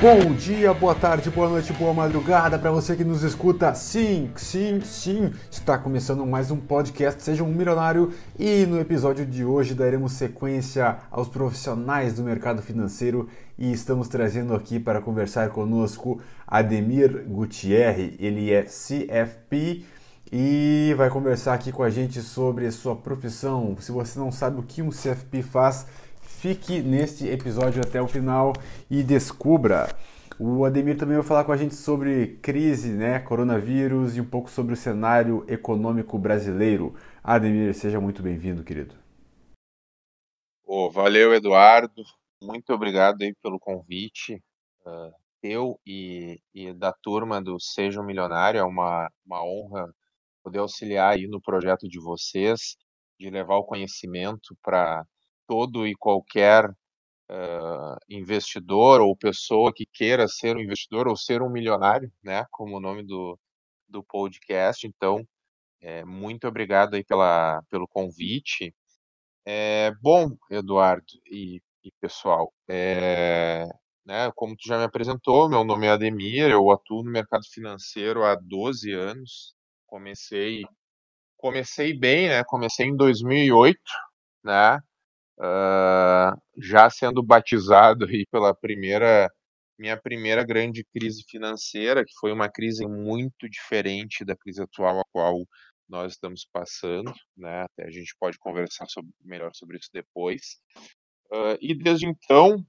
Bom dia, boa tarde, boa noite, boa madrugada para você que nos escuta. Sim, sim, sim, está começando mais um podcast Seja um Milionário e no episódio de hoje daremos sequência aos profissionais do mercado financeiro e estamos trazendo aqui para conversar conosco Ademir Gutierre. Ele é CFP e vai conversar aqui com a gente sobre sua profissão. Se você não sabe o que um CFP faz, Fique neste episódio até o final e descubra. O Ademir também vai falar com a gente sobre crise, né, coronavírus e um pouco sobre o cenário econômico brasileiro. Ademir, seja muito bem-vindo, querido. Oh, valeu, Eduardo. Muito obrigado aí pelo convite. Uh, eu e, e, da turma do Seja um Milionário, é uma, uma honra poder auxiliar aí no projeto de vocês, de levar o conhecimento para todo e qualquer uh, investidor ou pessoa que queira ser um investidor ou ser um milionário, né, como o nome do, do podcast. Então, é, muito obrigado aí pela, pelo convite. É, bom, Eduardo e, e pessoal, é, né, como tu já me apresentou, meu nome é Ademir, eu atuo no mercado financeiro há 12 anos. Comecei comecei bem, né? Comecei em 2008, né? Uh, já sendo batizado aí pela primeira minha primeira grande crise financeira, que foi uma crise muito diferente da crise atual a qual nós estamos passando, né? Até a gente pode conversar sobre, melhor sobre isso depois. Uh, e desde então,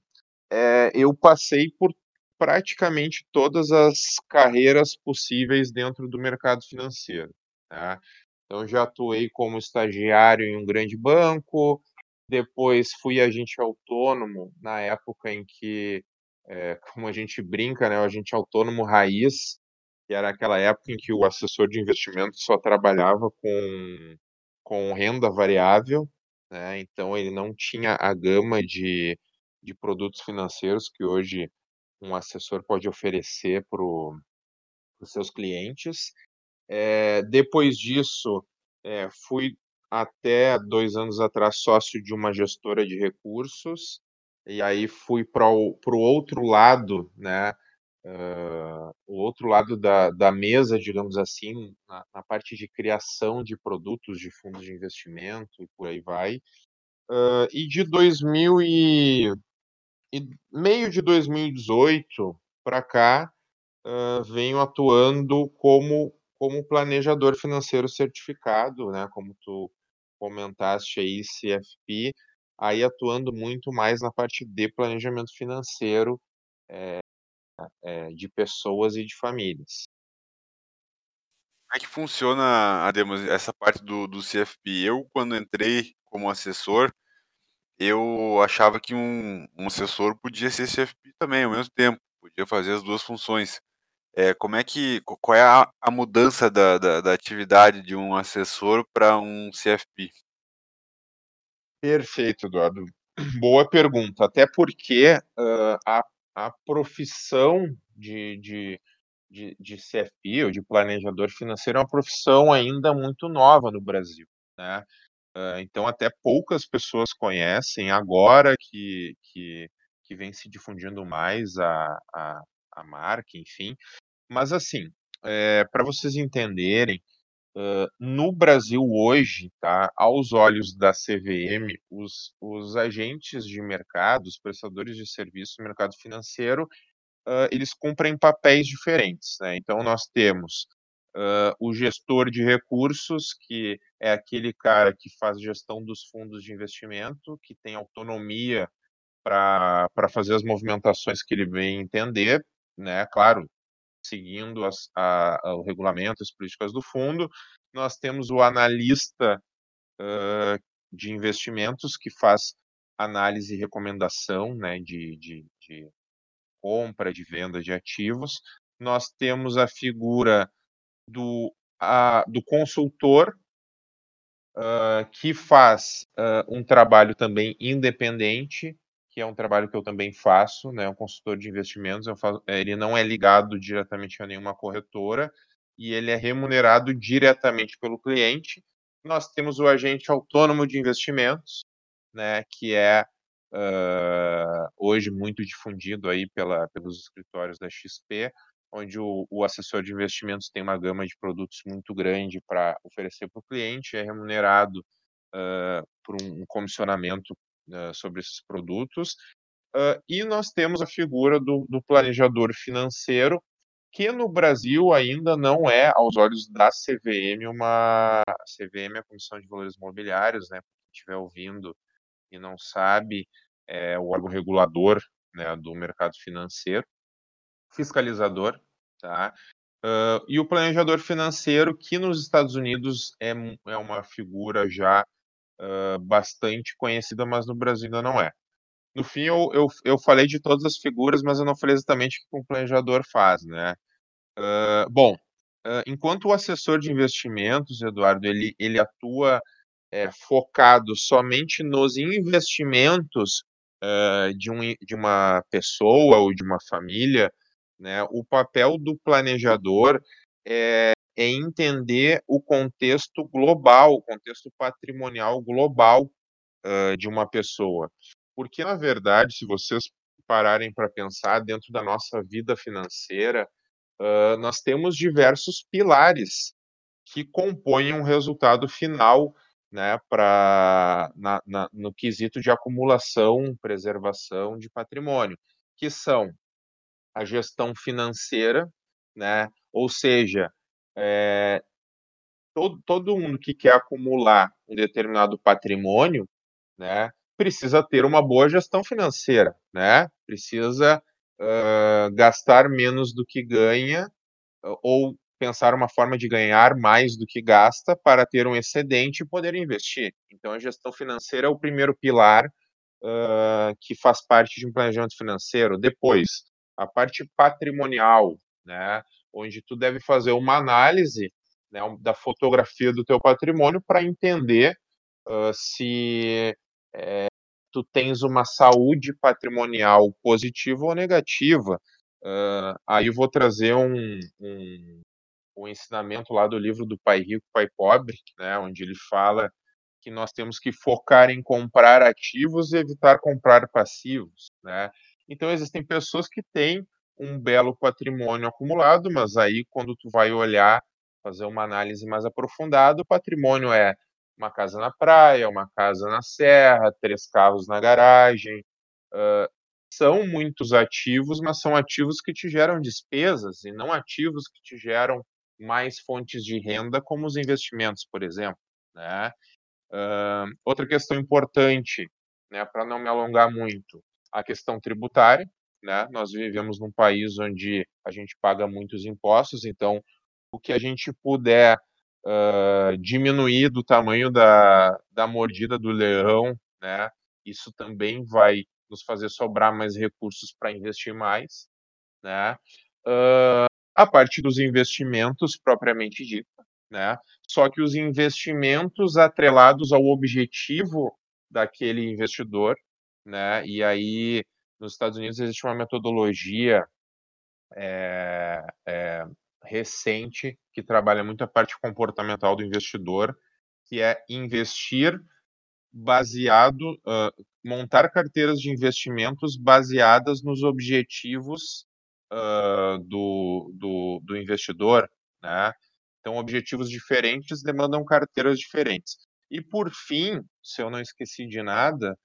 é, eu passei por praticamente todas as carreiras possíveis dentro do mercado financeiro. Tá? Então, já atuei como estagiário em um grande banco, depois fui agente autônomo na época em que, é, como a gente brinca, né, o agente autônomo raiz, que era aquela época em que o assessor de investimento só trabalhava com, com renda variável, né, então ele não tinha a gama de, de produtos financeiros que hoje um assessor pode oferecer para os seus clientes. É, depois disso, é, fui até dois anos atrás sócio de uma gestora de recursos, e aí fui para o outro lado, né? Uh, o outro lado da, da mesa, digamos assim, na, na, parte de criação de produtos de fundos de investimento e por aí vai. Uh, e de 2000 e, e meio de 2018 para cá, uh, venho atuando como como planejador financeiro certificado, né? Como tu comentaste aí, CFP, aí atuando muito mais na parte de planejamento financeiro é, é, de pessoas e de famílias. Como é que funciona, Ademos, essa parte do, do CFP? Eu, quando entrei como assessor, eu achava que um, um assessor podia ser CFP também, ao mesmo tempo, podia fazer as duas funções. É, como é que, qual é a, a mudança da, da, da, atividade de um assessor para um CFP? Perfeito, Eduardo. Boa pergunta. Até porque uh, a, a profissão de, de, de, de CFP ou de planejador financeiro é uma profissão ainda muito nova no Brasil, né? Uh, então até poucas pessoas conhecem agora que, que, que vem se difundindo mais a, a, a marca, enfim. Mas assim, é, para vocês entenderem, uh, no Brasil hoje, tá, aos olhos da CVM, os, os agentes de mercado, os prestadores de serviço no mercado financeiro, uh, eles cumprem papéis diferentes. Né? Então, nós temos uh, o gestor de recursos, que é aquele cara que faz gestão dos fundos de investimento, que tem autonomia para fazer as movimentações que ele bem entender, né? Claro, seguindo as, a, a, o regulamento, as políticas do fundo. Nós temos o analista uh, de investimentos que faz análise e recomendação né, de, de, de compra, de venda de ativos. Nós temos a figura do, a, do consultor, uh, que faz uh, um trabalho também independente que é um trabalho que eu também faço, né, um consultor de investimentos, faço, eh, ele não é ligado diretamente a nenhuma corretora e ele é remunerado diretamente pelo cliente. Nós temos o agente autônomo de investimentos, né, que é uh, hoje muito difundido aí pela, pelos escritórios da XP, onde o, o, assessor de investimentos tem uma gama de produtos muito grande para oferecer para o cliente, é remunerado uh, por um, um comissionamento uh, sobre esses produtos. Uh, e nós temos a figura do, do, planejador financeiro, que no Brasil ainda não é, aos olhos da CVM, uma. A CVM é a Comissão de Valores Imobiliários, né? Quem estiver ouvindo e não sabe, é o órgão regulador né, do mercado financeiro fiscalizador, tá? Uh, e o planejador financeiro, que nos Estados Unidos é, é uma figura já uh, bastante conhecida, mas no Brasil ainda não é. No fim, eu, eu, eu falei de todas as figuras, mas eu não falei exatamente o que um planejador faz, né? Uh, bom, enquanto o assessor de investimentos, Eduardo, ele, ele atua é, focado somente nos investimentos de, um, de uma pessoa ou de uma família, né? O papel do planejador é, é entender o contexto global, o contexto patrimonial global uh, de uma pessoa. Porque, na verdade, se vocês pararem para pensar dentro da nossa vida financeira, uh, nós temos diversos pilares que compõem um resultado final né, pra, na, na, no quesito de acumulação, preservação de patrimônio, que são a gestão financeira, né? Ou seja, é, todo, todo mundo que quer acumular um determinado patrimônio, né, precisa ter uma boa gestão financeira, né? Precisa uh, gastar menos do que ganha ou pensar uma forma de ganhar mais do que gasta para ter um excedente e poder investir. Então, a gestão financeira é o primeiro pilar uh, que faz parte de um planejamento financeiro. Depois, a parte patrimonial, né, onde tu deve fazer uma análise né, da fotografia do teu patrimônio para entender uh, se é, tu tens uma saúde patrimonial positiva ou negativa. Uh, aí eu vou trazer um, um, um ensinamento lá do livro do Pai Rico, Pai Pobre, né, onde ele fala que nós temos que focar em comprar ativos e evitar comprar passivos, né? Então existem pessoas que têm um belo patrimônio acumulado, mas aí quando tu vai olhar, fazer uma análise mais aprofundada, o patrimônio é uma casa na praia, uma casa na serra, três carros na garagem. Uh, são muitos ativos, mas são ativos que te geram despesas e não ativos que te geram mais fontes de renda, como os investimentos, por exemplo. Né? Uh, outra questão importante, né, para não me alongar muito, a questão tributária, né? Nós vivemos num país onde a gente paga muitos impostos, então o que a gente puder uh, diminuir do tamanho da, da mordida do leão, né? Isso também vai nos fazer sobrar mais recursos para investir mais, né? Uh, a parte dos investimentos propriamente dita, né? Só que os investimentos atrelados ao objetivo daquele investidor, né? E aí, nos Estados Unidos existe uma metodologia é, é, recente que trabalha muito a parte comportamental do investidor, que é investir baseado, uh, montar carteiras de investimentos baseadas nos objetivos uh, do, do, do investidor, né? Então, objetivos diferentes demandam carteiras diferentes. E por fim, se eu não esqueci de nada,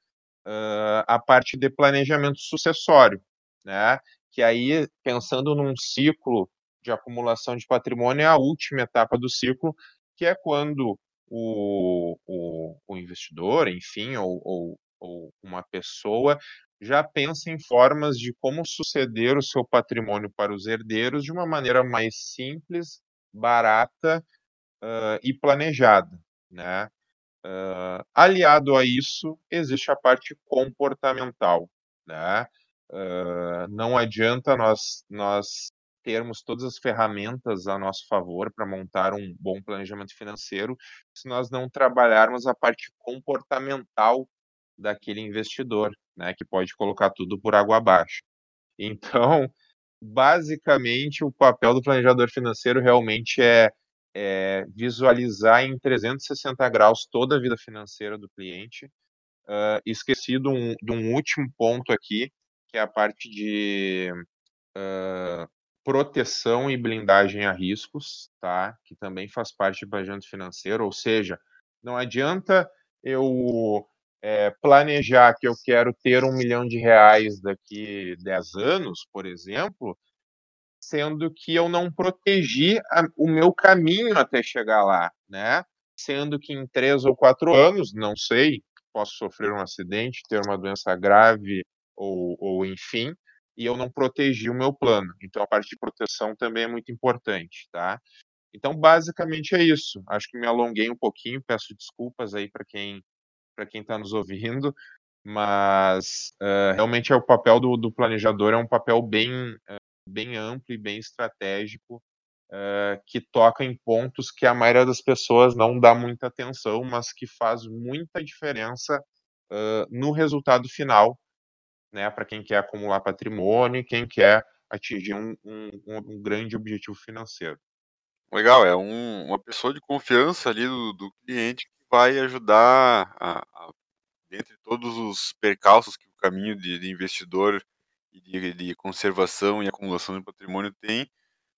uh, a parte de planejamento sucessório, né? Que aí, pensando num ciclo de acumulação de patrimônio, é a última etapa do ciclo, que é quando o, o, o investidor, enfim, ou, ou, ou uma pessoa já pensa em formas de como suceder o seu patrimônio para os herdeiros de uma maneira mais simples, barata uh, e planejada, né? Uh, aliado a isso, existe a parte comportamental. Né? Uh, não adianta nós, nós termos todas as ferramentas a nosso favor para montar um bom planejamento financeiro se nós não trabalharmos a parte comportamental daquele investidor, né, que pode colocar tudo por água abaixo. Então, basicamente, o papel do planejador financeiro realmente é é, visualizar em 360 graus toda a vida financeira do cliente, uh, esqueci de um, de um, último ponto aqui, que é a parte de uh, proteção e blindagem a riscos, tá? Que também faz parte do planejamento financeiro, ou seja, não adianta eu é, planejar que eu quero ter um milhão de reais daqui 10 anos, por exemplo, sendo que eu não protegi a, o meu caminho até chegar lá, né? Sendo que em três ou quatro anos, não sei, posso sofrer um acidente, ter uma doença grave ou, ou enfim, e eu não protegi o meu plano. Então a parte de proteção também é muito importante, tá? Então basicamente é isso. Acho que me alonguei um pouquinho, peço desculpas aí para quem para quem está nos ouvindo, mas uh, realmente é o papel do, do, planejador é um papel bem uh, bem amplo e bem estratégico uh, que toca em pontos que a maioria das pessoas não dá muita atenção, mas que faz muita diferença no resultado final né, para quem quer acumular patrimônio quem quer atingir um, um, um grande objetivo financeiro. Legal, é um, uma pessoa de confiança ali do, do cliente que vai ajudar, a, a, dentre todos os percalços que o caminho de, de investidor de, de, conservação e acumulação de patrimônio tem,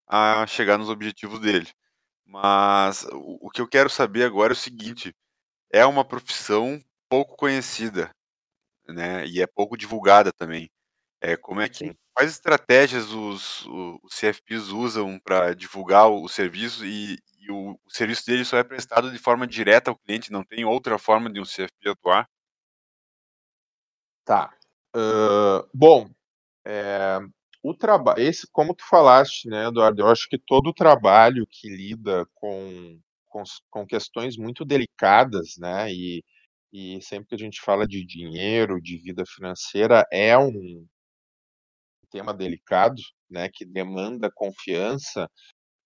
a chegar nos objetivos dele. Mas o, o que eu quero saber agora é o seguinte: é uma profissão pouco conhecida né? E é pouco divulgada também. É, como é que quais estratégias os, os CFPs usam para divulgar o serviço e, e o, o, serviço dele só é prestado de forma direta ao cliente, não tem outra forma de um CFP atuar? Tá. Uh, bom, é, o trabalho, esse, como tu falaste, né, Eduardo, eu acho que todo o trabalho que lida com, com, com questões muito delicadas, né, e e sempre que a gente fala de dinheiro, de vida financeira, é um tema delicado, né, que demanda confiança.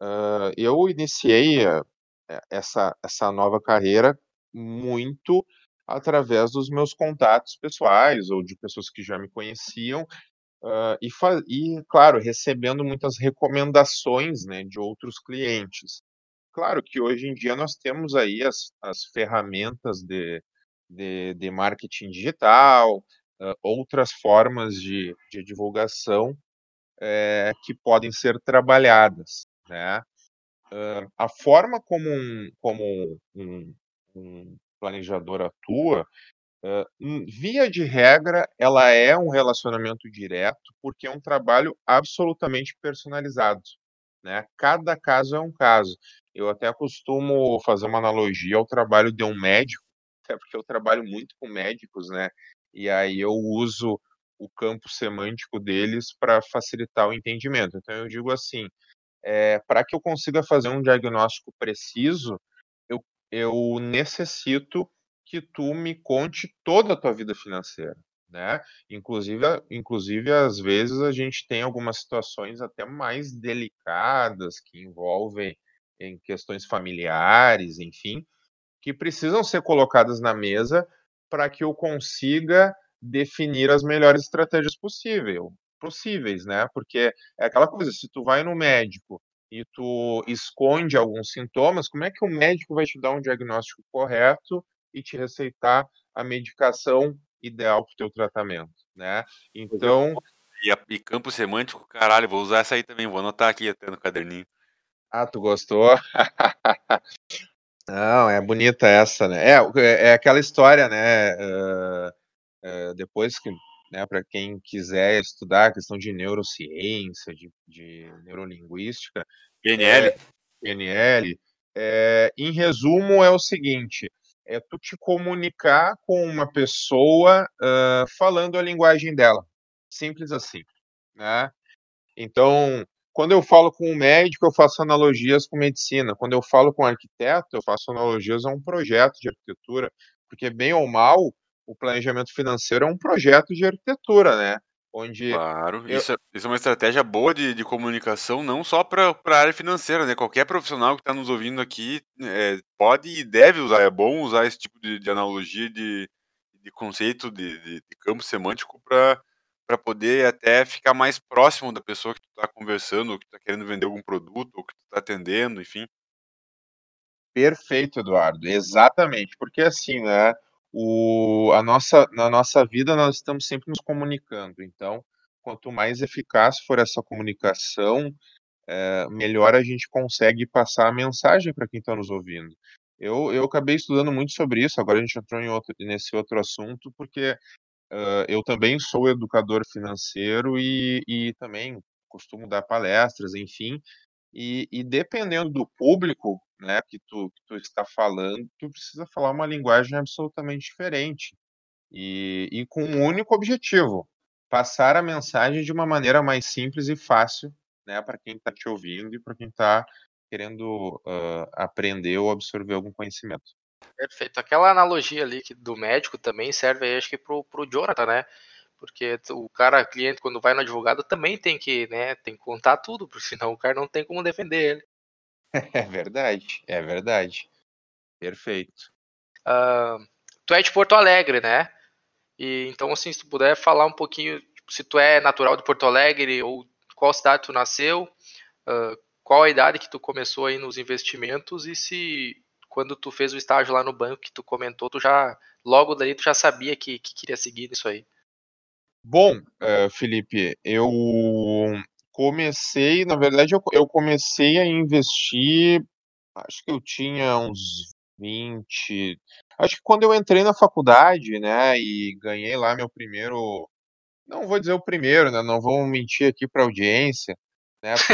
Uh, eu iniciei uh, essa, essa nova carreira muito através dos meus contatos pessoais ou de pessoas que já me conheciam uh, e, e, claro, recebendo muitas recomendações né, de outros clientes. Claro que hoje em dia nós temos aí as, as ferramentas de, de, de marketing digital, uh, outras formas de, de divulgação é, que podem ser trabalhadas, né? Uh, a forma como um, como um, um planejador atua, uh, via de regra, ela é um relacionamento direto, porque é um trabalho absolutamente personalizado. Né? Cada caso é um caso. Eu até costumo fazer uma analogia ao trabalho de um médico, até porque eu trabalho muito com médicos, né? E aí eu uso o campo semântico deles para facilitar o entendimento. Então eu digo assim, é, para que eu consiga fazer um diagnóstico preciso, eu, eu necessito que tu me conte toda a tua vida financeira, né? Inclusive, inclusive às vezes a gente tem algumas situações até mais delicadas que envolvem em questões familiares, enfim, que precisam ser colocadas na mesa para que eu consiga definir as melhores estratégias possível, possíveis, né? Porque é aquela coisa, se tu vai no médico e tu esconde alguns sintomas, como é que o médico vai te dar um diagnóstico correto e te receitar a medicação ideal para o teu tratamento, né? Então... E, a, e campo semântico, caralho, vou usar essa aí também, vou anotar aqui até no caderninho. Ah, tu gostou? Não, é bonita essa, né? É, é, é aquela história, né? Uh, uh, depois que, né, para quem quiser estudar a questão de neurociência, de, de neurolinguística, PNL, é, PNL, é, em resumo, é o seguinte: é tu te comunicar com uma pessoa uh, falando a linguagem dela, simples assim, né? Então, quando eu falo com um médico, eu faço analogias com medicina. Quando eu falo com um arquiteto, eu faço analogias a um projeto de arquitetura. Porque, bem ou mal, o planejamento financeiro é um projeto de arquitetura, né? Onde claro, eu... isso, é, isso, é, uma estratégia boa de, de comunicação, não só para a área financeira, né? Qualquer profissional que está nos ouvindo aqui é, pode e deve usar, é bom usar esse tipo de, de analogia, de, de conceito, de, de, campo semântico para para poder até ficar mais próximo da pessoa que tu está conversando, ou que está querendo vender algum produto, ou que tu está atendendo, enfim. Perfeito, Eduardo. Exatamente, porque assim, né? O, a nossa, na nossa vida nós estamos sempre nos comunicando. Então, quanto mais eficaz for essa comunicação, é, melhor a gente consegue passar a mensagem para quem está nos ouvindo. Eu, eu acabei estudando muito sobre isso, agora a gente entrou em outro, nesse outro assunto, porque uh, eu também sou educador financeiro e, e também costumo dar palestras, enfim, e, e, dependendo do público né, que, tu, que tu está falando, tu precisa falar uma linguagem absolutamente diferente e, e com um único objetivo, passar a mensagem de uma maneira mais simples e fácil né, para quem está te ouvindo e para quem está querendo uh, aprender ou absorver algum conhecimento. Perfeito. Aquela analogia ali que do médico também serve aí, acho que pro, pro Jonathan, né? Porque o cara, cliente, quando vai no advogado, também tem que, né, tem que contar tudo, porque senão o cara não tem como defender ele. É verdade, é verdade. Perfeito. Uh, tu é de Porto Alegre, né? E então, assim, se tu puder falar um pouquinho, tipo, se tu é natural de Porto Alegre ou qual cidade tu nasceu, uh, qual a idade que tu começou aí nos investimentos e se quando tu fez o estágio lá no banco que tu comentou, tu já logo daí tu já sabia que, que queria seguir nisso aí. Bom, uh, Felipe, eu comecei, na verdade, eu, eu comecei a investir, acho que eu tinha uns 20. Acho que quando eu entrei na faculdade, né, e ganhei lá meu primeiro. Não vou dizer o primeiro, né? Não vou mentir aqui para a audiência, né? Acho que,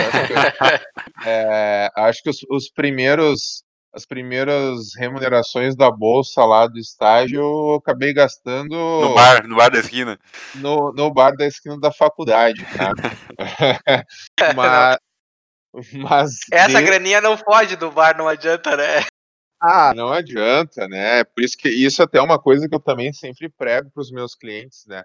é, acho que os, os, primeiros as primeiras remunerações da bolsa lá do estágio eu acabei gastando no bar, no bar da esquina. No, no bar da esquina da faculdade, tá? mas, mas essa de... graninha não foge do bar, não adianta, né? Ah, não adianta, né? Por isso que isso até é uma coisa que eu também sempre prego para os meus clientes, né?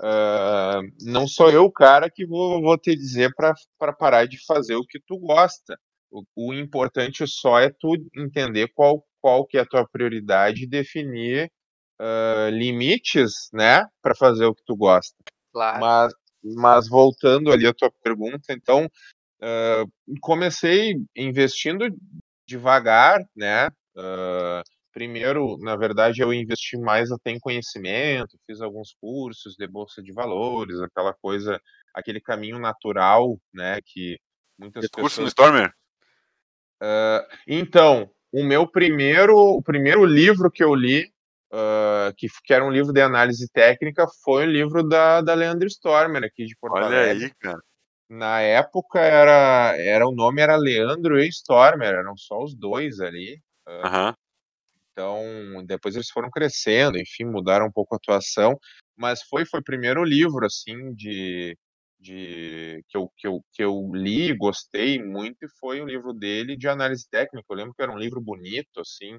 Uh, não sou eu o cara que vou, vou te dizer para parar de fazer o que tu gosta. O, o, importante só é tu entender qual, qual que é a tua prioridade e definir uh, limites, né, para fazer o que tu gosta. Claro. Mas, mas voltando ali à tua pergunta, então uh, comecei investindo devagar, né? Uh, primeiro, na verdade, eu investi mais até em conhecimento, fiz alguns cursos de bolsa de valores, aquela coisa, aquele caminho natural, né? Que muitas pessoas. Curso no Stormer? Uh, então, o meu primeiro, o primeiro livro que eu li, uh, que, que, era um livro de análise técnica, foi o livro da, da Leandro Stormer, aqui de Porto Olha aí, cara. Na época era, era o nome era Leandro e Stormer, eram só os dois ali. Uh, uhum. Então, depois eles foram crescendo, enfim, mudaram um pouco a atuação, mas foi foi o primeiro livro assim de de que eu, que, eu, que eu li, gostei muito, e foi o livro dele de análise técnica. Eu lembro que era um livro bonito, assim, uh,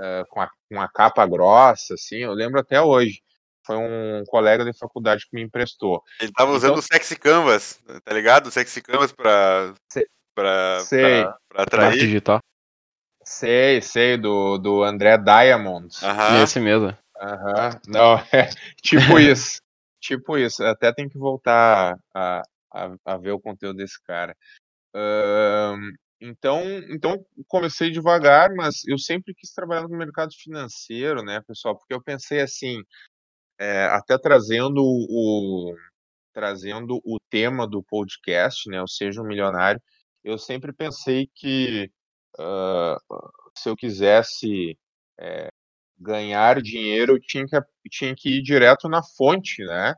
uh, com, a, com a capa grossa, assim, eu lembro até hoje. Foi um colega de faculdade que me emprestou. Ele estava usando então, o Sexy Canvas, tá ligado? O Sexy Canvas para para atrair. digital. Sei, sei, do, do André Diamond. Aham. Esse mesmo. Aham. Não, é tipo isso. Tipo isso, até tem que voltar a, a, a ver o conteúdo desse cara. Uh, então, então comecei devagar, mas eu sempre quis trabalhar no mercado financeiro, né, pessoal? Porque eu pensei assim, é, até trazendo o trazendo o tema do podcast, né, o Seja um Milionário, eu sempre pensei que uh, se eu quisesse é, ganhar dinheiro, tinha que, tinha que ir direto na fonte, né?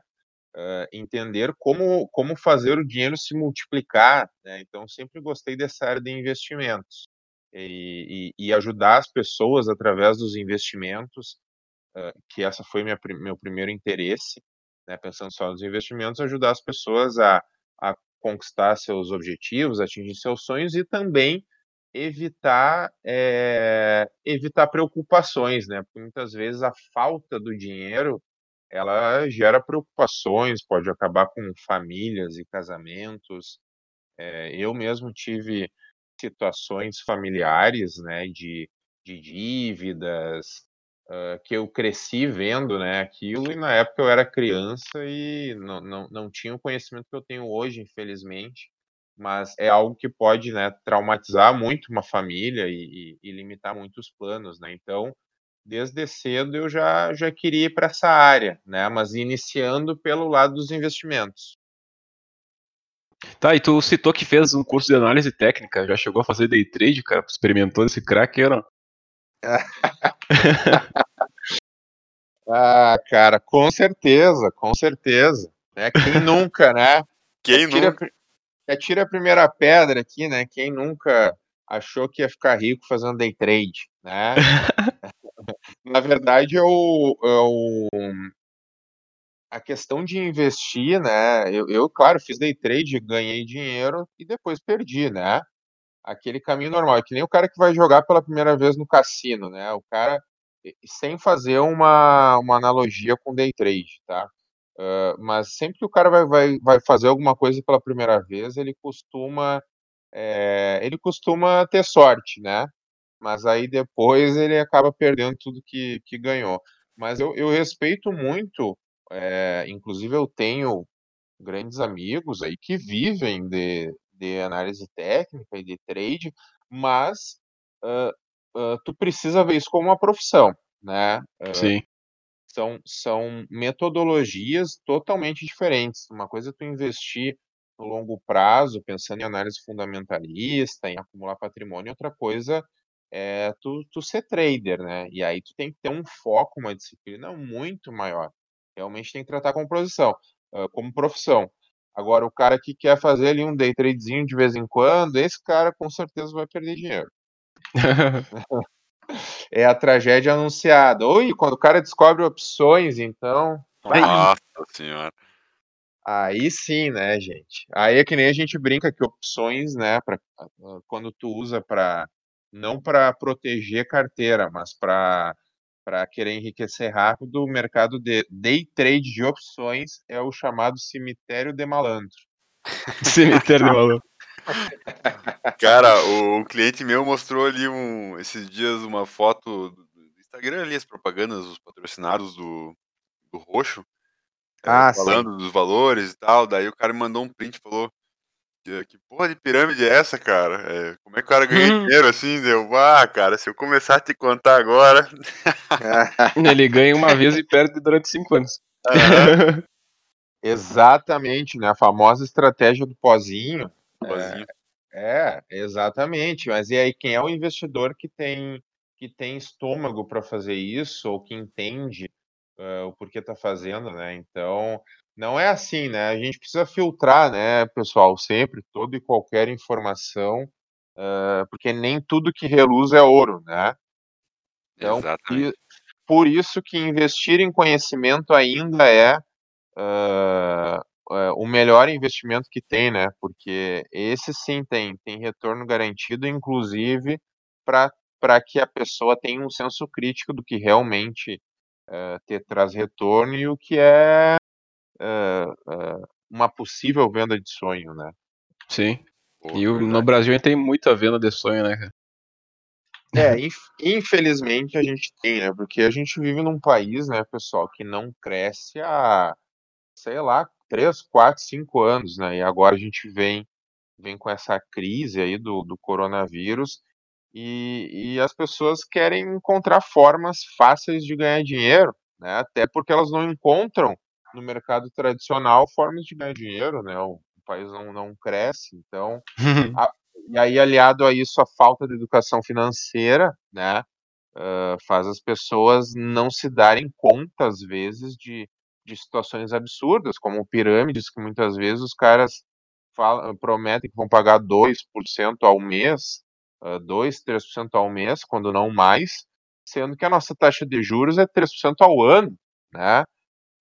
Uh, entender como, como fazer o dinheiro se multiplicar. Né? Então, sempre gostei dessa área de investimentos e, e, e ajudar as pessoas através dos investimentos, uh, que essa foi minha, meu primeiro interesse, né? pensando só nos investimentos, ajudar as pessoas a, a conquistar seus objetivos, atingir seus sonhos e também evitar é, evitar preocupações, né? Porque muitas vezes a falta do dinheiro ela gera preocupações, pode acabar com famílias e casamentos. É, eu mesmo tive situações familiares, né, de, de dívidas, uh, que eu cresci vendo, né, aquilo, e na época eu era criança e não, não, não tinha o conhecimento que eu tenho hoje, infelizmente mas é algo que pode né, traumatizar muito uma família e, e, e limitar muitos planos. Né? Então, desde cedo eu já, já queria ir para essa área, né? Mas iniciando pelo lado dos investimentos. Tá, e tu citou que fez um curso de análise técnica, já chegou a fazer day trade, cara? Experimentou esse crack não? ah, cara, com certeza, com certeza. Né? Quem nunca, né? Quem Atira, nunca? Atira a primeira pedra aqui, né? Quem nunca achou que ia ficar rico fazendo day trade, né? Na verdade, eu, eu, a questão de investir, né? Eu, eu, claro, fiz day trade, ganhei dinheiro e depois perdi, né? Aquele caminho normal. É que nem o cara que vai jogar pela primeira vez no cassino, né? O cara, sem fazer uma, uma analogia com day trade, tá? Uh, mas sempre que o cara vai, vai, vai fazer alguma coisa pela primeira vez, ele costuma é, ele costuma ter sorte, né? Mas aí depois ele acaba perdendo tudo que, que ganhou. Mas eu, eu respeito muito, é, inclusive eu tenho grandes amigos aí que vivem de, de análise técnica e de trade, mas uh, uh, tu precisa ver isso como uma profissão, né? Sim. São, são metodologias totalmente diferentes. Uma coisa é tu investir no longo prazo, pensando em análise fundamentalista, em acumular patrimônio, outra coisa é tu, tu ser trader, né? E aí tu tem que ter um foco, uma disciplina muito maior. Realmente tem que tratar como profissão, como profissão. Agora, o cara que quer fazer ali um day tradezinho de vez em quando, esse cara com certeza vai perder dinheiro. é a tragédia anunciada. Oi, quando o cara descobre opções, então. Nossa senhora. Aí sim, né, gente? Aí é que nem a gente brinca que opções, né, pra, quando tu usa para não para proteger carteira, mas para para querer enriquecer rápido, o mercado de day trade de opções é o chamado cemitério de malandro. Cemitério de malandro. Cara, o, cliente meu mostrou ali um, esses dias uma foto do Instagram ali, as propagandas, os patrocinados do, do Roxo. Ah, falando sim. dos valores e tal. Daí o cara me mandou um print e falou: que, que porra de pirâmide é essa, cara? É, como é que o cara ganha Hum. dinheiro assim? Deu, ah, cara, se eu começar a te contar agora. Ele ganha uma vez e perde durante cinco anos. Aham, Exatamente, né? A famosa estratégia do pozinho. Sozinho. É, exatamente. Mas e aí, quem é o investidor que tem que tem estômago para fazer isso ou que entende eh, o porquê está fazendo, né? Então, não é assim, né? A gente precisa filtrar, né, pessoal, sempre toda e qualquer informação, eh, porque nem tudo que reluz é ouro, né? Então, Exatamente. por isso que investir em conhecimento ainda é ah, é, o melhor investimento que tem, né? Porque esse sim tem, tem retorno garantido, inclusive para que a pessoa tenha um senso crítico do que realmente te traz retorno e o que é eh, uma possível venda de sonho, né? Sim. Pô, E o- no. Brasil a gente tem muita venda de sonho, né, cara? É, inf- infelizmente a gente tem, né? Porque a gente vive num país, né, pessoal, que não cresce há, sei lá, três, quatro, cinco anos, né? E agora a gente vem, vem com essa crise aí do, do coronavírus e, e as pessoas querem encontrar formas fáceis de ganhar dinheiro, né? Até porque elas não encontram no mercado tradicional formas de ganhar dinheiro, né? O, o país não, não cresce, então e aí, aliado a isso, a falta de educação financeira, né, ah, faz as pessoas não se darem conta, às vezes, de, de situações absurdas, como pirâmides, que muitas vezes os caras falam, prometem que vão pagar 2% ao mês, ah, 2, 3% ao mês, quando não mais, sendo que a nossa taxa de juros é 3% ao ano, né?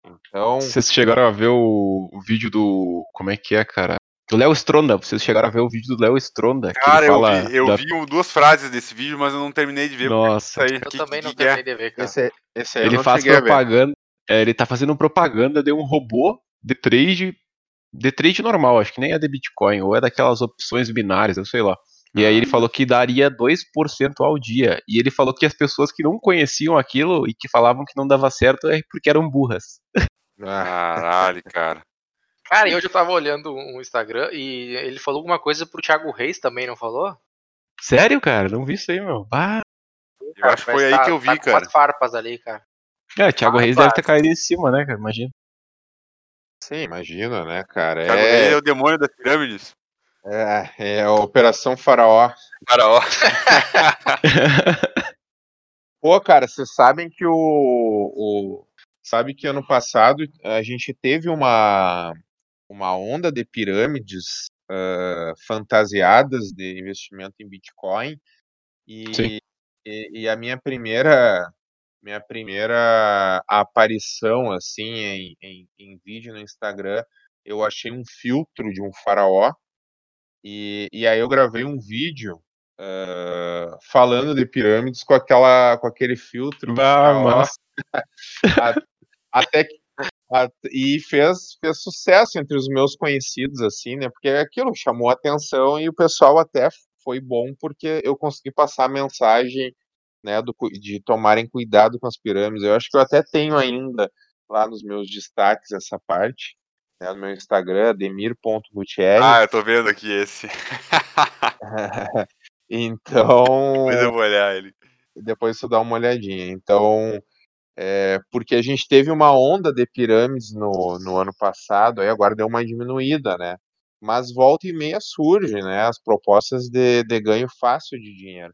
Então, Vocês chegaram a ver o, o vídeo do. Como é que é, cara? Do Léo Stronda. Vocês chegaram a ver o vídeo do Léo Stronda. Que Cara, eu vi, eu da- vi duas frases desse vídeo, mas eu não terminei de ver. Nossa. Isso aí, Eu que- também que- não que é? terminei de ver, cara. esse, esse aí eu Ele não faz propaganda. É, ele tá fazendo propaganda de um robô de trade. De trade normal, acho que nem é de Bitcoin, ou é daquelas opções binárias, eu sei lá. E aí ele Ah. falou que daria 2% ao dia. E ele falou que as pessoas que não conheciam aquilo e que falavam que não dava certo é porque eram burras. Ah, Caralho, cara. Cara, e hoje eu tava olhando um Instagram e ele falou alguma coisa pro Thiago Reis também, não falou? Sério, cara? Não vi isso aí, meu. Ah, Eu acho que foi aí tá- que eu tá vi, com cara. umas farpas ali, cara. É, Thiago Ah, Reis deve ter caído em cima, né, cara? Imagina. Sim, imagina, né, cara? Thiago Reis é É, o demônio das pirâmides. é, é a Operação Faraó. Cara, ó. Pô, cara, vocês sabem que o, o- Sabe que ano passado a gente teve uma, uma onda de pirâmides ah, fantasiadas de investimento em Bitcoin. E, Sim. e, e a minha primeira minha primeira aparição assim em, em, em vídeo no Instagram, eu achei um filtro de um faraó. E, e aí eu gravei um vídeo ah, falando de pirâmides com aquela com aquele filtro Ah, até que e fez, fez sucesso entre os meus conhecidos, assim, né? Porque aquilo chamou atenção e o pessoal até foi bom porque eu consegui passar a mensagem, né, do, de tomarem cuidado com as pirâmides. Eu acho que eu até tenho ainda lá nos meus destaques essa parte, né, no meu Instagram, demir.gutierrez. Ah, eu tô vendo aqui esse. então, Depois eu vou olhar ele. depois tu dá uma olhadinha. Então, é, porque a gente teve uma onda de pirâmides no, no ano passado, aí agora deu uma diminuída, né? Mas volta e meia surge, né? As propostas de, de ganho fácil de dinheiro,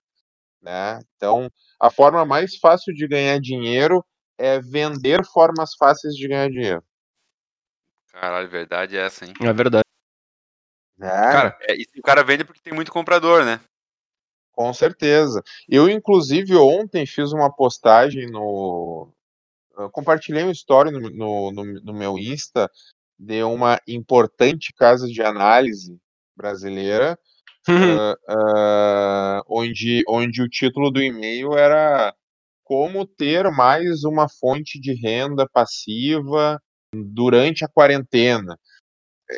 né? Então, a forma mais fácil de ganhar dinheiro é vender formas fáceis de ganhar dinheiro, Caralho, verdade é essa, hein? É verdade. né? Cara, É, e o cara vende porque tem muito comprador, né? Com certeza. Eu, inclusive, ontem fiz uma postagem no. eu compartilhei uma história no, no, no, no meu Insta de uma importante casa de análise brasileira, ah, ah, onde, onde o título do e-mail era Como ter mais uma fonte de renda passiva durante a quarentena.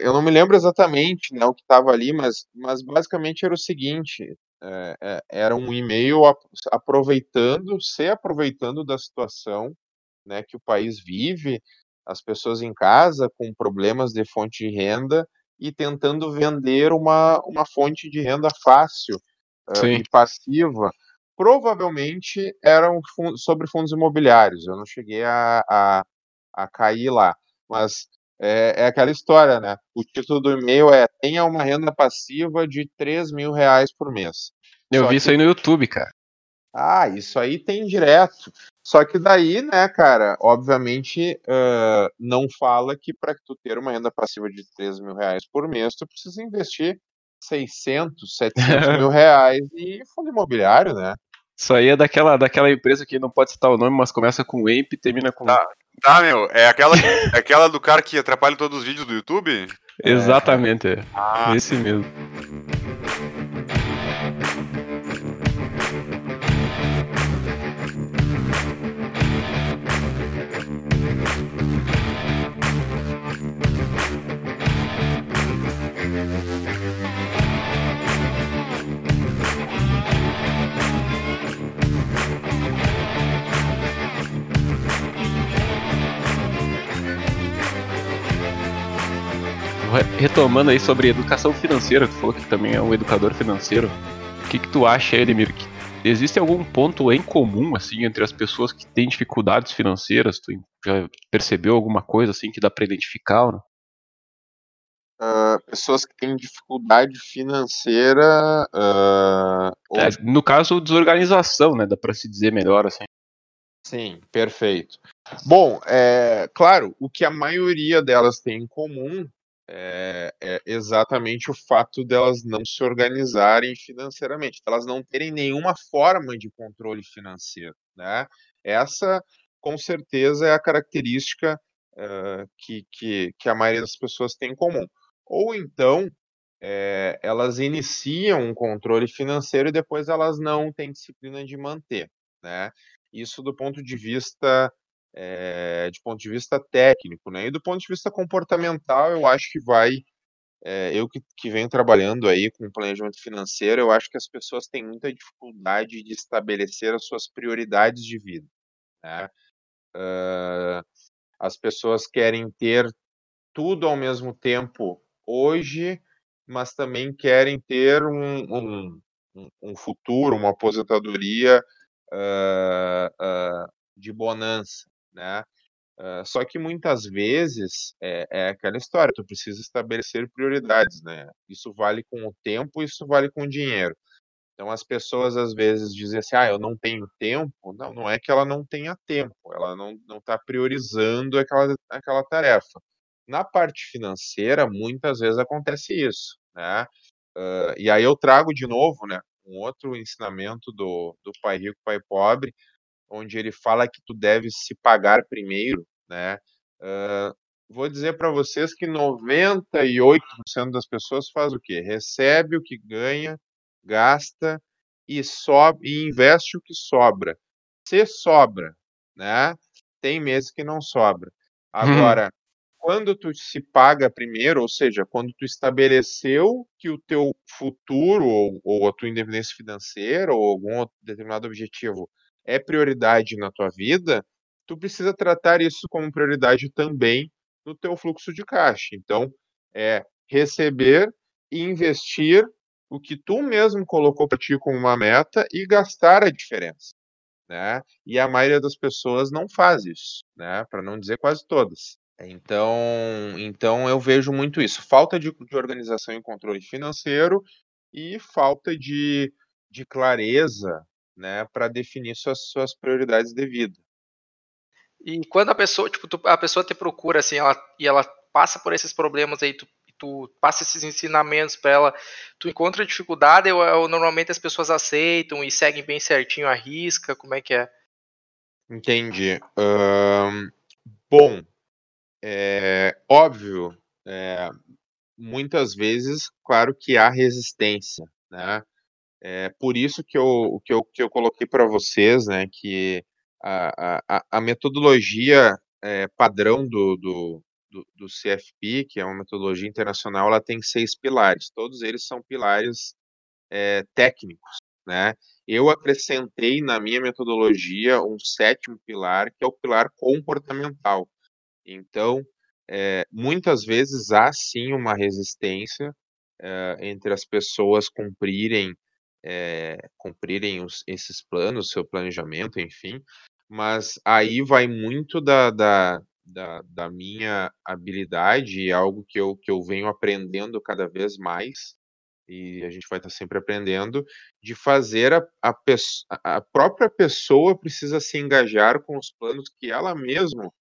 Eu não me lembro exatamente né, o que estava ali, mas, mas basicamente era o seguinte: é, é, era um e-mail ap- aproveitando, se aproveitando da situação né, que o país vive, as pessoas em casa com problemas de fonte de renda e tentando vender uma, uma fonte de renda fácil Sim. e passiva. Provavelmente eram fun- sobre fundos imobiliários. Eu não cheguei a, a, a cair lá, mas é, é aquela história, né? O título do e-mail é tenha uma renda passiva de 3 mil reais por mês. eu Só vi que- isso aí no YouTube, cara. Ah, isso aí tem direto. Só que daí, né, cara, obviamente ah, não fala que para tu ter uma renda passiva de 3 mil reais por mês, tu precisa investir 600, 700 mil reais em fundo imobiliário, né? Isso aí é daquela, daquela empresa que não pode citar o nome, mas começa com EMP e termina com. Tá. Tá, meu, é aquela, é aquela do cara que atrapalha todos os vídeos do YouTube? Exatamente, é. Ah, Esse mesmo. Retomando aí sobre educação financeira, tu falou que também é um educador financeiro. O que, que tu acha, Edmir? Existe algum ponto em comum, assim, entre as pessoas que têm dificuldades financeiras? Tu já percebeu alguma coisa, assim, que dá pra identificar? não? Ah, pessoas que têm dificuldade financeira ou É, no caso, desorganização, né? Dá pra se dizer melhor, assim. Sim, perfeito. Bom, é, claro, o que a maioria delas tem em comum é, é exatamente o fato delas não se organizarem financeiramente, delas não terem nenhuma forma de controle financeiro, né? Essa, com certeza, é a característica eh, que, que, que a maioria das pessoas tem em comum. Ou então, eh, elas iniciam um controle financeiro e depois elas não têm disciplina de manter, né? Isso do ponto de vista eh, de ponto de vista técnico, né? E do ponto de vista comportamental, eu acho que vai eh, eu que, que venho trabalhando aí com planejamento financeiro, eu acho que as pessoas têm muita dificuldade de estabelecer as suas prioridades de vida, né? Ah, as pessoas querem ter tudo ao mesmo tempo hoje, mas também querem ter um, um- um futuro, uma aposentadoria uh, uh, de bonança, né? Uh, só que muitas vezes é, é, aquela história, tu precisa estabelecer prioridades, né? Isso vale com o tempo, isso vale com o dinheiro. Então as pessoas às vezes dizem assim, ah, eu não tenho tempo. Não, não é que ela não tenha tempo, ela não está priorizando aquela, aquela tarefa. Na parte financeira, muitas vezes acontece isso, né? Uh, e aí eu trago de novo, né, um outro ensinamento do, do Pai Rico, Pai Pobre, onde ele fala que tu deve se pagar primeiro, né? Uh, vou dizer para vocês que 98% das pessoas faz o quê? Recebe o que ganha, gasta e sobe e investe o que sobra. Se sobra, né? Tem meses que não sobra. Agora, quando tu se paga primeiro, ou seja, quando tu estabeleceu que o teu futuro ou, ou a tua independência financeira ou algum outro determinado objetivo é prioridade na tua vida, tu precisa tratar isso como prioridade também no teu fluxo de caixa. Então, é receber e investir o que tu mesmo colocou para ti como uma meta e gastar a diferença, né? E a maioria das pessoas não faz isso, né? Para não dizer quase todas. Então, então eu vejo muito isso, falta de, de organização e controle financeiro e falta de, de clareza, né, para definir suas, suas prioridades de vida. E quando a pessoa, tipo, tu, a pessoa te procura assim, ela, e ela passa por esses problemas aí, tu, tu passa esses ensinamentos para ela, tu encontra dificuldade ou, ou, normalmente as pessoas aceitam e seguem bem certinho a risca, como é que é? Entendi. Um, bom, é óbvio, é, muitas vezes, claro que há resistência, né? É por isso que eu, que eu, que eu coloquei para vocês, né, que a, a, a metodologia é, padrão do, do, do, do, CFP, que é uma metodologia internacional, ela tem seis pilares. Todos eles são pilares é, técnicos, né? Eu acrescentei na minha metodologia um sétimo pilar, que é o pilar comportamental. Então, é, muitas vezes há sim uma resistência é, entre as pessoas cumprirem, é, cumprirem os, esses planos, seu planejamento, enfim, mas aí vai muito da, da, da, da minha habilidade e algo que eu, que eu venho aprendendo cada vez mais, e a gente vai estar sempre aprendendo, de fazer a, a, a própria pessoa precisa se engajar com os planos que ela mesma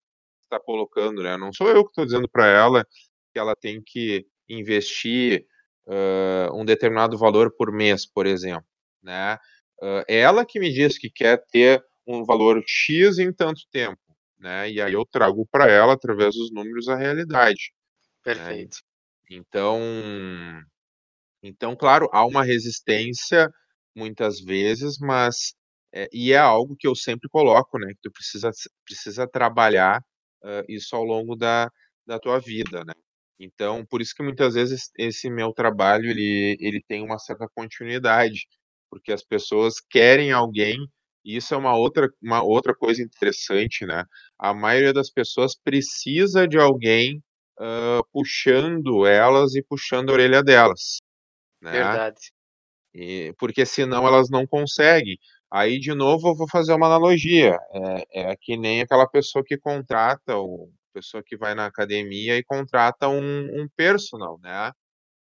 está colocando, né? Não sou eu que estou dizendo para ela que ela tem que investir uh, um determinado valor por mês, por exemplo, né? Uh, é ela que me diz que quer ter um valor X em tanto tempo, né? E aí eu trago para ela, através dos números, a realidade. Né? Perfeito. Né? Então, então, claro, há uma resistência muitas vezes, mas é, e é algo que eu sempre coloco, né? Que tu precisa, precisa trabalhar uh, isso ao longo da, da tua vida, né? Então, por isso que muitas vezes esse meu trabalho ele, ele tem uma certa continuidade, porque as pessoas querem alguém, e isso é uma outra, uma outra coisa interessante, né? A maioria das pessoas precisa de alguém uh, puxando elas e puxando a orelha delas. Né? Verdade. E, porque senão elas não conseguem. Aí, de novo, eu vou fazer uma analogia. É, é que nem aquela pessoa que contrata, ou pessoa que vai na academia e contrata um, um personal, né?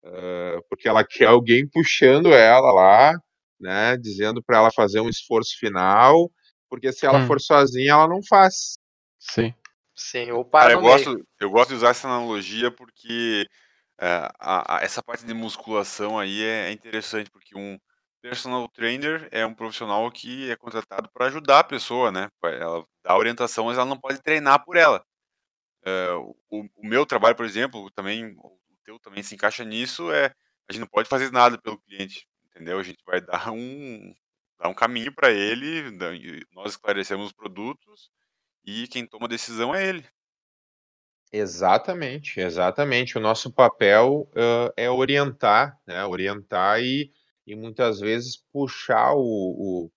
Uh, porque ela quer alguém puxando ela lá, né? Dizendo para ela fazer um esforço final, porque se ela hum. for sozinha, ela não faz. Sim. Sim, ou para Cara, eu, gosto, eu gosto de usar essa analogia porque é, a, a, essa parte de musculação aí é, é interessante, porque um, personal trainer é um profissional que é contratado para ajudar a pessoa, né? Ela dá orientação, mas ela não pode treinar por ela. Uh, o, o, meu trabalho, por exemplo, também, o teu também se encaixa nisso, é a gente não pode fazer nada pelo cliente, entendeu? A gente vai dar um, dar um caminho para ele, nós esclarecemos os produtos e quem toma a decisão é ele. Exatamente, exatamente. O nosso papel uh, é orientar, né? Orientar e e muitas vezes puxar o, o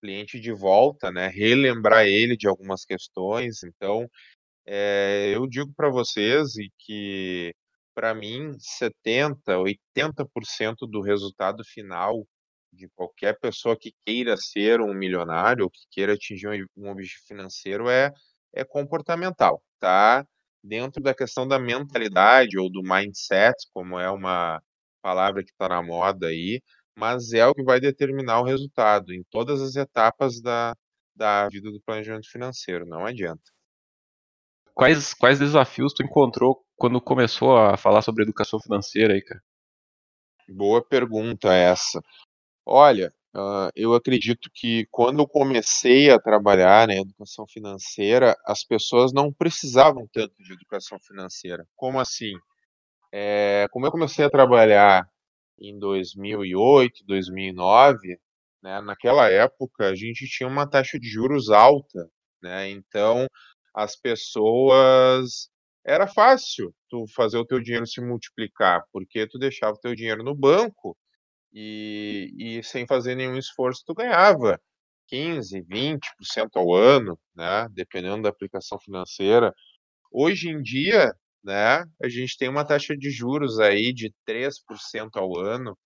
cliente de volta, né? Relembrar ele de algumas questões. Então, é, eu digo para vocês e que para mim 70, 80% do resultado final de qualquer pessoa que queira ser um milionário ou que queira atingir um, objetivo financeiro é, é comportamental, tá? Dentro da questão da mentalidade ou do mindset, como é uma palavra que está na moda aí, mas é o que vai determinar o resultado em todas as etapas da, da vida do planejamento financeiro, não adianta. Quais, quais desafios tu encontrou quando começou a falar sobre educação financeira aí, cara? Boa pergunta essa. Olha, uh, eu acredito que quando eu comecei a trabalhar na né, educação financeira, as pessoas não precisavam tanto de educação financeira. Como assim? É, como eu comecei a trabalhar em 2008, 2009, né, naquela época a gente tinha uma taxa de juros alta, né, então as pessoas era fácil tu fazer o teu dinheiro se multiplicar, porque tu deixava o teu dinheiro no banco e, e sem fazer nenhum esforço tu ganhava 15, 20% ao ano, né, dependendo da aplicação financeira. Hoje em dia, né? A gente tem uma taxa de juros aí de 3% ao ano,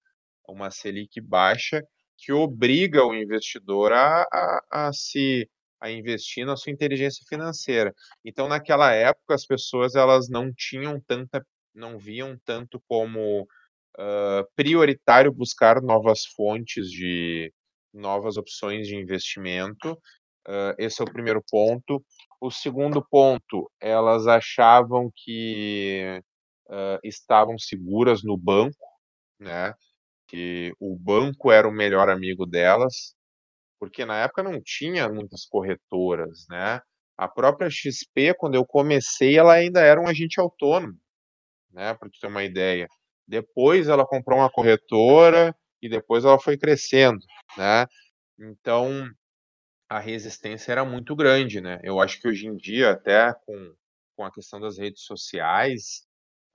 uma Selic baixa, que obriga o investidor a, a, a se a investir na sua inteligência financeira. Então, naquela época, as pessoas elas não tinham tanta, não viam tanto como uh, prioritário buscar novas fontes de novas opções de investimento. Uh, esse é o primeiro ponto. O segundo ponto, elas achavam que uh, estavam seguras no banco, né? Que o banco era o melhor amigo delas, porque na época não tinha muitas corretoras, né? A própria XP, quando eu comecei, ela ainda era um agente autônomo, né? Para ter uma ideia. Depois ela comprou uma corretora e depois ela foi crescendo, né? Então, a resistência era muito grande, né? Eu acho que hoje em dia, até com, com a questão das redes sociais,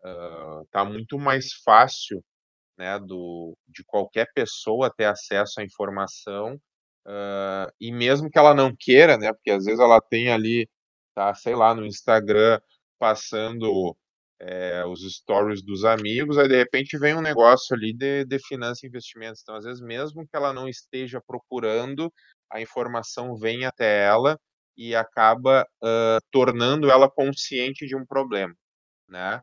uh, muito mais fácil, né, do, de qualquer pessoa ter acesso à informação, uh, e mesmo que ela não queira, né, porque às vezes ela tem ali, tá, sei lá, no Instagram, passando é, os stories dos amigos, aí de repente vem um negócio ali de, de finanças e investimentos. Então, às vezes, mesmo que ela não esteja procurando, a informação vem até ela e acaba uh, tornando ela consciente de um problema, né?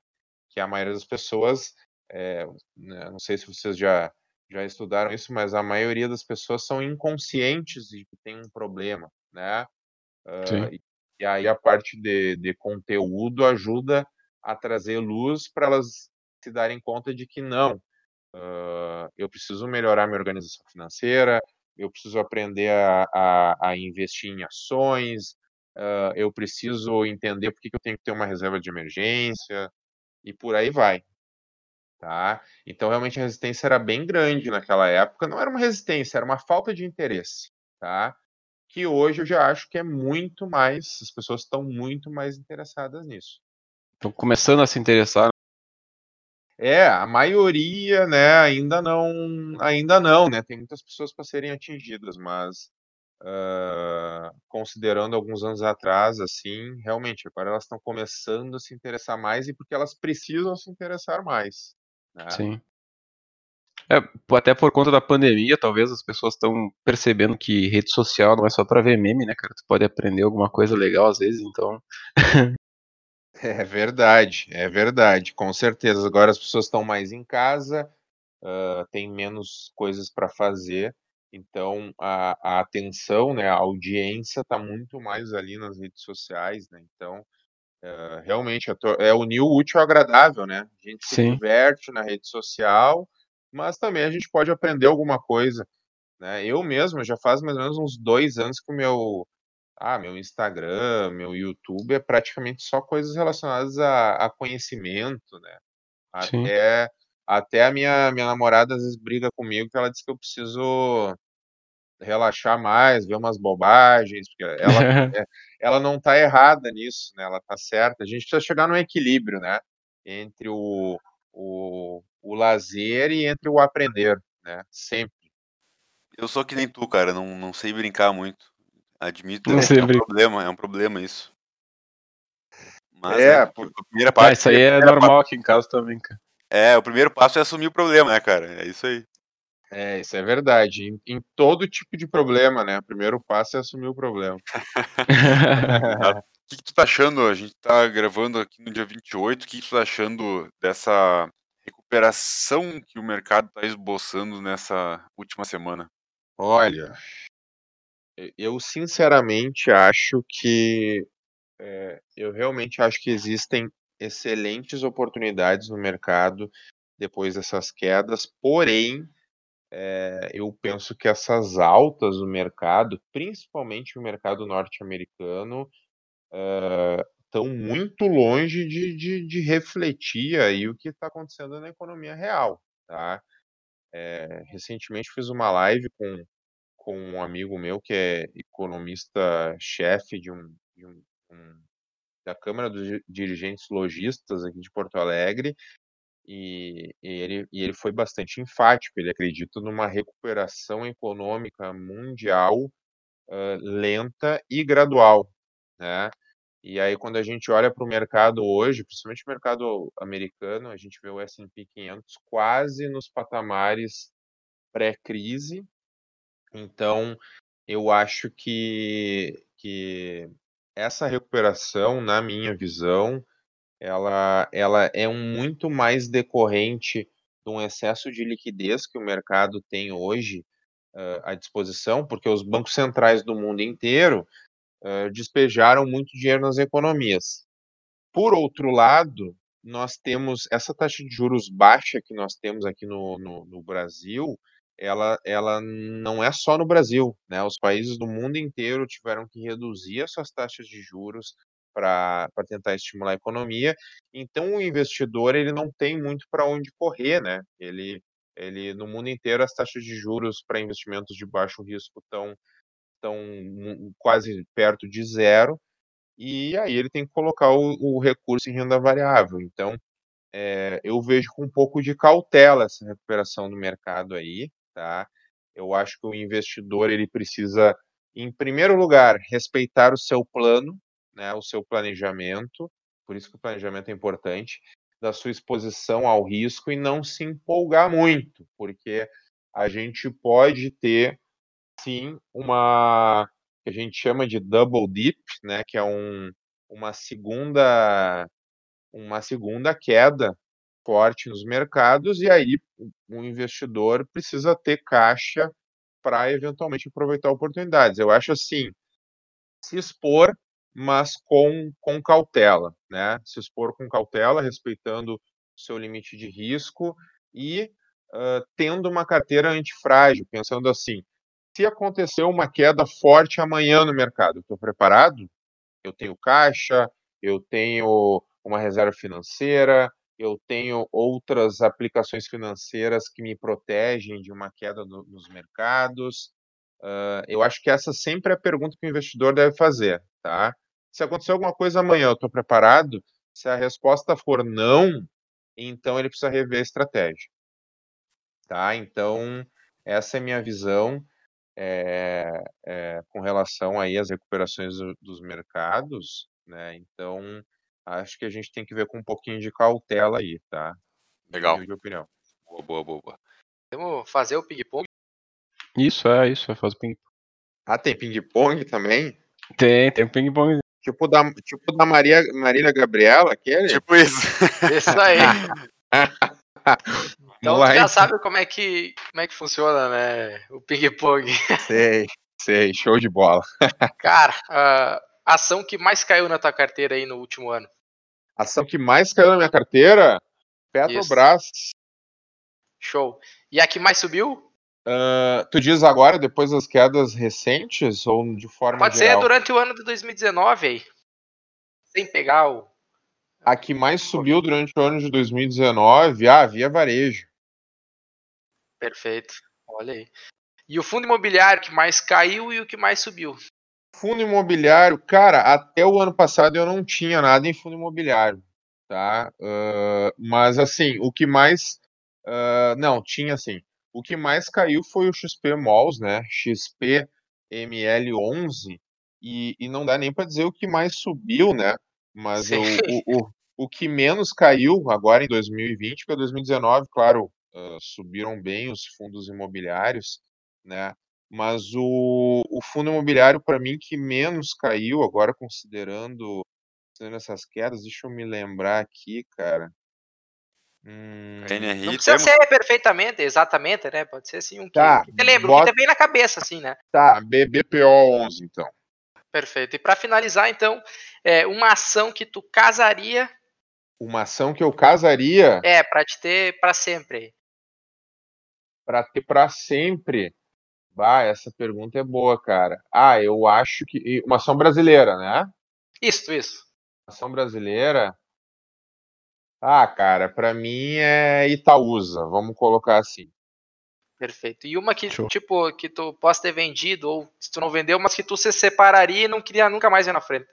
Que a maioria das pessoas, é, não sei se vocês já já estudaram isso, mas a maioria das pessoas são inconscientes de que tem um problema, né? Uh, e, e, aí a parte de, de conteúdo ajuda a trazer luz para elas se darem conta de que não, uh, eu preciso melhorar minha organização financeira, eu preciso aprender a, a, a investir em ações, uh, eu preciso entender por que, que eu tenho que ter uma reserva de emergência, e por aí vai. Tá? Então, realmente, a resistência era bem grande naquela época. Não era uma resistência, era uma falta de interesse. Tá? Que hoje eu já acho que é muito mais, as pessoas estão muito mais interessadas nisso. Estão começando a se interessar é, a maioria, né, ainda não, ainda não, né? Tem muitas pessoas para serem atingidas, mas uh, considerando alguns anos atrás, assim, realmente, agora elas estão começando a se interessar mais e porque elas precisam se interessar mais. Né? Sim. É, até por conta da pandemia, talvez as pessoas estão percebendo que rede social não é só para ver meme, né, cara? Tu pode aprender alguma coisa legal às vezes, então. É verdade, é verdade, com certeza. Agora as pessoas estão mais em casa, uh, tem menos coisas para fazer, então a, a, atenção, né, a audiência está muito mais ali nas redes sociais, né? Então, uh, realmente é unir o útil ao agradável, né? A gente se Sim. diverte na rede social, mas também a gente pode aprender alguma coisa. Né? Eu mesmo já faz mais ou menos uns dois anos que o meu ah, meu Instagram, meu YouTube é praticamente só coisas relacionadas a, a conhecimento, né? Sim. Até, até a minha, minha namorada às vezes briga comigo que ela diz que eu preciso relaxar mais, ver umas bobagens, porque ela, é, ela não tá errada nisso, né? Ela tá certa. A gente precisa chegar no equilíbrio, né? Entre o, o, o lazer e entre o aprender, né? Sempre. Eu sou que nem tu, cara, não, não sei brincar muito. Admito, Não é, sei um brin- problema, é um problema isso. Mas É, né, por- a primeira Ah, parte, isso aí é primeira normal aqui em casa também, cara. é, o primeiro passo é assumir o problema, né, cara? É isso aí. É, isso é verdade. Em, em todo tipo de problema, né? O primeiro passo é assumir o problema. O que, que tu tá achando? A gente tá gravando aqui no dia 28. O que, que tu tá achando dessa recuperação que o mercado tá esboçando nessa última semana? Olha, eu sinceramente acho que é, eu realmente acho que existem excelentes oportunidades no mercado depois dessas quedas, porém é, eu penso que essas altas no mercado, principalmente o mercado norte-americano, estão muito longe de, de, de refletir aí o que está acontecendo na economia real, tá? É, recentemente fiz uma live com, com um amigo meu que é economista-chefe de um, de um, um- da Câmara dos Di- Dirigentes Logistas aqui de Porto Alegre e, e ele, e ele foi bastante enfático. Ele acredita numa recuperação econômica mundial ah, lenta e gradual, né? E aí, quando a gente olha para o mercado hoje, principalmente o mercado americano, a gente vê o S&P 500 quase nos patamares pré-crise. Então, eu acho que, que essa recuperação, na minha visão, ela, ela é um muito mais decorrente de um excesso de liquidez que o mercado tem hoje ah, à disposição, porque os bancos centrais do mundo inteiro ah, despejaram muito dinheiro nas economias. Por outro lado, nós temos essa taxa de juros baixa que nós temos aqui no, no, no Brasil, ela, ela não é só no Brasil, né? Os países do mundo inteiro tiveram que reduzir as suas taxas de juros para tentar estimular a economia. Então, o investidor ele não tem muito para onde correr, né? Ele, ele no mundo inteiro as taxas de juros para investimentos de baixo risco estão estão quase perto de zero e aí ele tem que colocar o, o recurso em renda variável. Então, é, eu vejo com um pouco de cautela essa recuperação do mercado aí, tá? Eu acho que o investidor ele precisa, em primeiro lugar, respeitar o seu plano, né, o seu planejamento, por isso que o planejamento é importante, da sua exposição ao risco e não se empolgar muito, porque a gente pode ter sim uma que a gente chama de double dip, né, que é um, uma segunda uma segunda queda forte nos mercados e aí o investidor precisa ter caixa para eventualmente aproveitar oportunidades. Eu acho assim, se expor, mas com, com cautela, né? Se expor com cautela, respeitando o seu limite de risco e ah, tendo uma carteira antifrágil, pensando assim, se acontecer uma queda forte amanhã no mercado, estou preparado? Eu tenho caixa, eu tenho uma reserva financeira, eu tenho outras aplicações financeiras que me protegem de uma queda no- nos mercados. Ah, eu acho que essa sempre é a pergunta que o investidor deve fazer, tá? Se acontecer alguma coisa amanhã, eu estou preparado? Se a resposta for não, então ele precisa rever a estratégia, tá? Então, essa é a minha visão é, é, com relação aí às recuperações do- dos mercados, né? Então, acho que a gente tem que ver com um pouquinho de cautela aí, tá? Legal. humilde opinião. Boa, boa, boa. boa. Vamos fazer o ping-pong? Isso, é, isso, é fazer ping Ah, tem ping-pong também? Tem, tem um ping-pong. Tipo da, tipo da Maria, Marília Gabriela, aquele? Tipo isso. Isso aí. Então tu já sabe como é que, como é que funciona, né? O ping-pong. Sei, sei, show de bola. Cara, a ação que mais caiu na tua carteira aí no último ano. A ação que mais caiu na minha carteira, Petrobras. Show. E a que mais subiu? Ah, tu diz agora, depois das quedas recentes, ou de forma Pode ser geral? durante o ano de 2019 aí. Sem pegar o. A que mais subiu durante o ano de 2019, ah, Via Varejo. Perfeito. Olha aí. E o fundo imobiliário que mais caiu e o que mais subiu. Fundo imobiliário, cara, até o ano passado eu não tinha nada em fundo imobiliário, tá? Ah, mas assim, o que mais. ah, não, tinha sim. O que mais caiu foi o XP Malls, né? XP ML11, e, e não dá nem para dizer o que mais subiu, né? Mas o, o, o, o que menos caiu agora em 2020, porque 2019, claro, uh, subiram bem os fundos imobiliários, né? Mas o, o fundo imobiliário, para mim, que menos caiu, agora considerando, considerando essas quedas, deixa eu me lembrar aqui, cara. Hum, NRI, Não precisa temos? ser perfeitamente, exatamente, né? Pode ser assim um que, Tá, que te lembra, bota- que na cabeça, assim, né? tá, BBPO 11, então. Perfeito. E para finalizar, então, é uma ação que tu casaria, Uma ação que eu casaria é, para te ter para sempre. para ter para sempre. Bah, essa pergunta é boa, cara. Ah, eu acho que. Uma ação brasileira, né? Isso, isso. Ação brasileira. Ah, cara, para mim é Itaúsa, vamos colocar assim. Perfeito. E uma que, Show. tipo, que tu possa ter vendido, ou se tu não vendeu, mas que tu se separaria e não queria nunca mais ver na frente.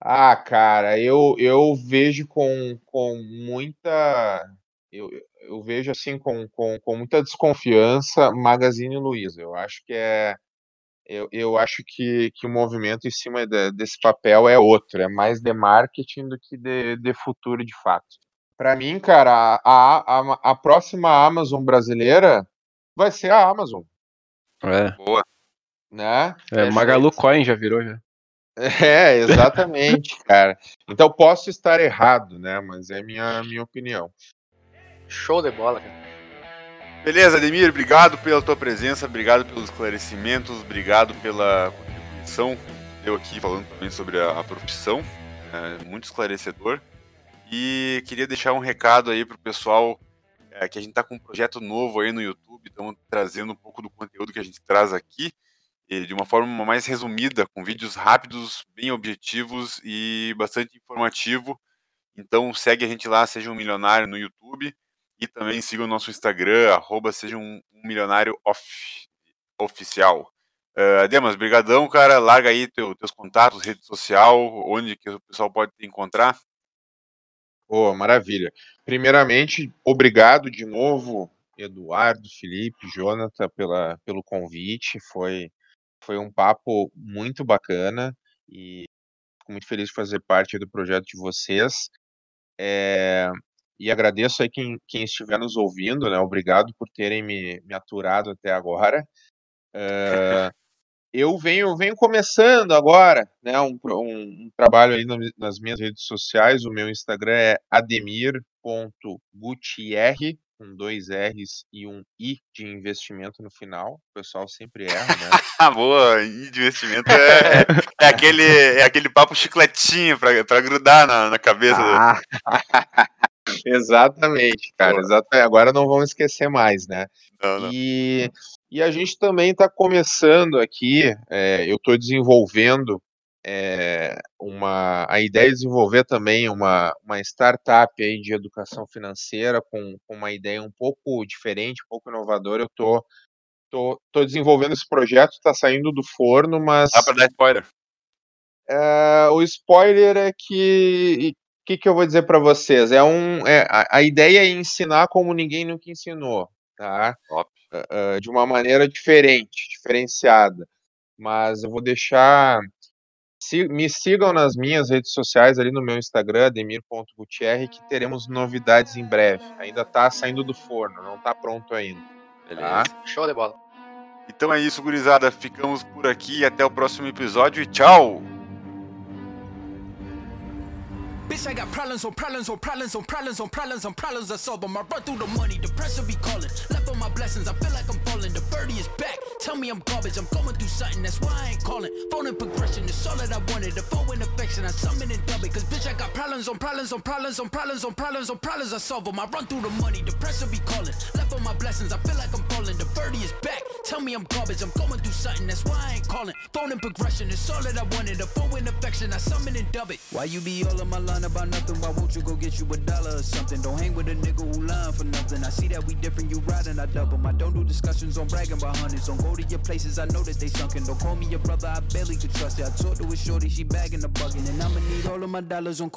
Ah, cara, eu, eu vejo com, com muita. Eu, eu vejo assim com, com, com muita desconfiança Magazine Luiza. Eu acho que é. Eu, eu acho que, que o movimento em cima de- desse papel é outro, é mais de marketing do que de, de futuro de fato. Para mim, cara, a, a, a próxima Amazon brasileira vai ser a Amazon, É, Boa. né? é Magalu Coin já virou já. É, exatamente, cara. Então posso estar errado, né? Mas é minha minha opinião. Show de bola, cara. Beleza, Ademir, obrigado pela tua presença, obrigado pelos esclarecimentos, obrigado pela contribuição deu aqui falando também sobre a, a profissão, é, muito esclarecedor. E queria deixar um recado aí pro pessoal é, que a gente tá com um projeto novo aí no YouTube, estamos trazendo um pouco do conteúdo que a gente traz aqui de uma forma mais resumida, com vídeos rápidos, bem objetivos e bastante informativo. Então segue a gente lá, seja um milionário no YouTube e também siga o nosso Instagram, arroba seja um, milionário oficial. Uh, Demas, brigadão, cara. Larga aí teu- teus contatos, rede social, onde que o pessoal pode te encontrar. Pô, maravilha. Primeiramente, obrigado de novo, Eduardo, Felipe, Jonathan, pela, pelo convite. Foi, foi um papo muito bacana e fico muito feliz de fazer parte do projeto de vocês. É, e agradeço aí quem, quem estiver nos ouvindo, né? Obrigado por terem me, me aturado até agora. É, eu venho, venho começando agora, né? Um, um, um trabalho aí na- nas minhas redes sociais. O meu Instagram é ademir.gutierre, com dois R's e um I de investimento no final. O pessoal sempre erra, né? Ah, boa, e de investimento é, é aquele, é aquele papo chicletinho pra grudar na, na cabeça. do- Ah, exatamente, cara. Exatamente. Agora não vamos esquecer mais, né? Não, não. E, e a gente também está começando aqui, é, eu estou desenvolvendo é, uma. A ideia é desenvolver também uma, uma startup aí de educação financeira com, com uma ideia um pouco diferente, um pouco inovadora. Eu estou tô, tô desenvolvendo esse projeto, está saindo do forno, mas Dá pra dar spoiler. é, o spoiler é que. O que, que eu vou dizer para vocês? É um, é, a, a ideia é ensinar como ninguém nunca ensinou, tá? Top. ah, de uma maneira diferente, diferenciada. Mas eu vou deixar. se- me sigam nas minhas redes sociais, ali no meu Instagram, ademir.gutierre, que teremos novidades em breve. Ainda tá saindo do forno, não tá pronto ainda. Beleza. Show de bola. Então é isso, gurizada. Ficamos por aqui. Até o próximo episódio e tchau! Bitch, I got problems on problems on problems on problems on problems on problems I solve them. I run through the money, the pressure be calling. Left on my blessings, I feel like I'm falling. The birdie is back. Tell me I'm garbage, I'm going through something, that's why I ain't calling. Phone in progression, it's all that I wanted. The phone in affection, I summon and dub it. Cause bitch, I got problems on problems on problems on problems on problems on problems I solve them. I run through the money, the pressure be calling. Left on my blessings, I feel like I'm falling. The birdie is back. Tell me I'm garbage, I'm going through something, that's why I ain't calling. Phone in progression, it's all that I wanted. The phone in affection, I summon and dub it. Why you be all in my line about nothing? Why won't you go get you a dollar or something? Don't hang with a nigga who lying for nothing. I see that we different, you riding, I double. I don't do discussions on bragging about hundreds. Don't go to your places, I know that they sunken. Don't call me your brother, I barely could trust it. I talked to a shorty, she bagging the bugging. And I'ma need all of my dollars on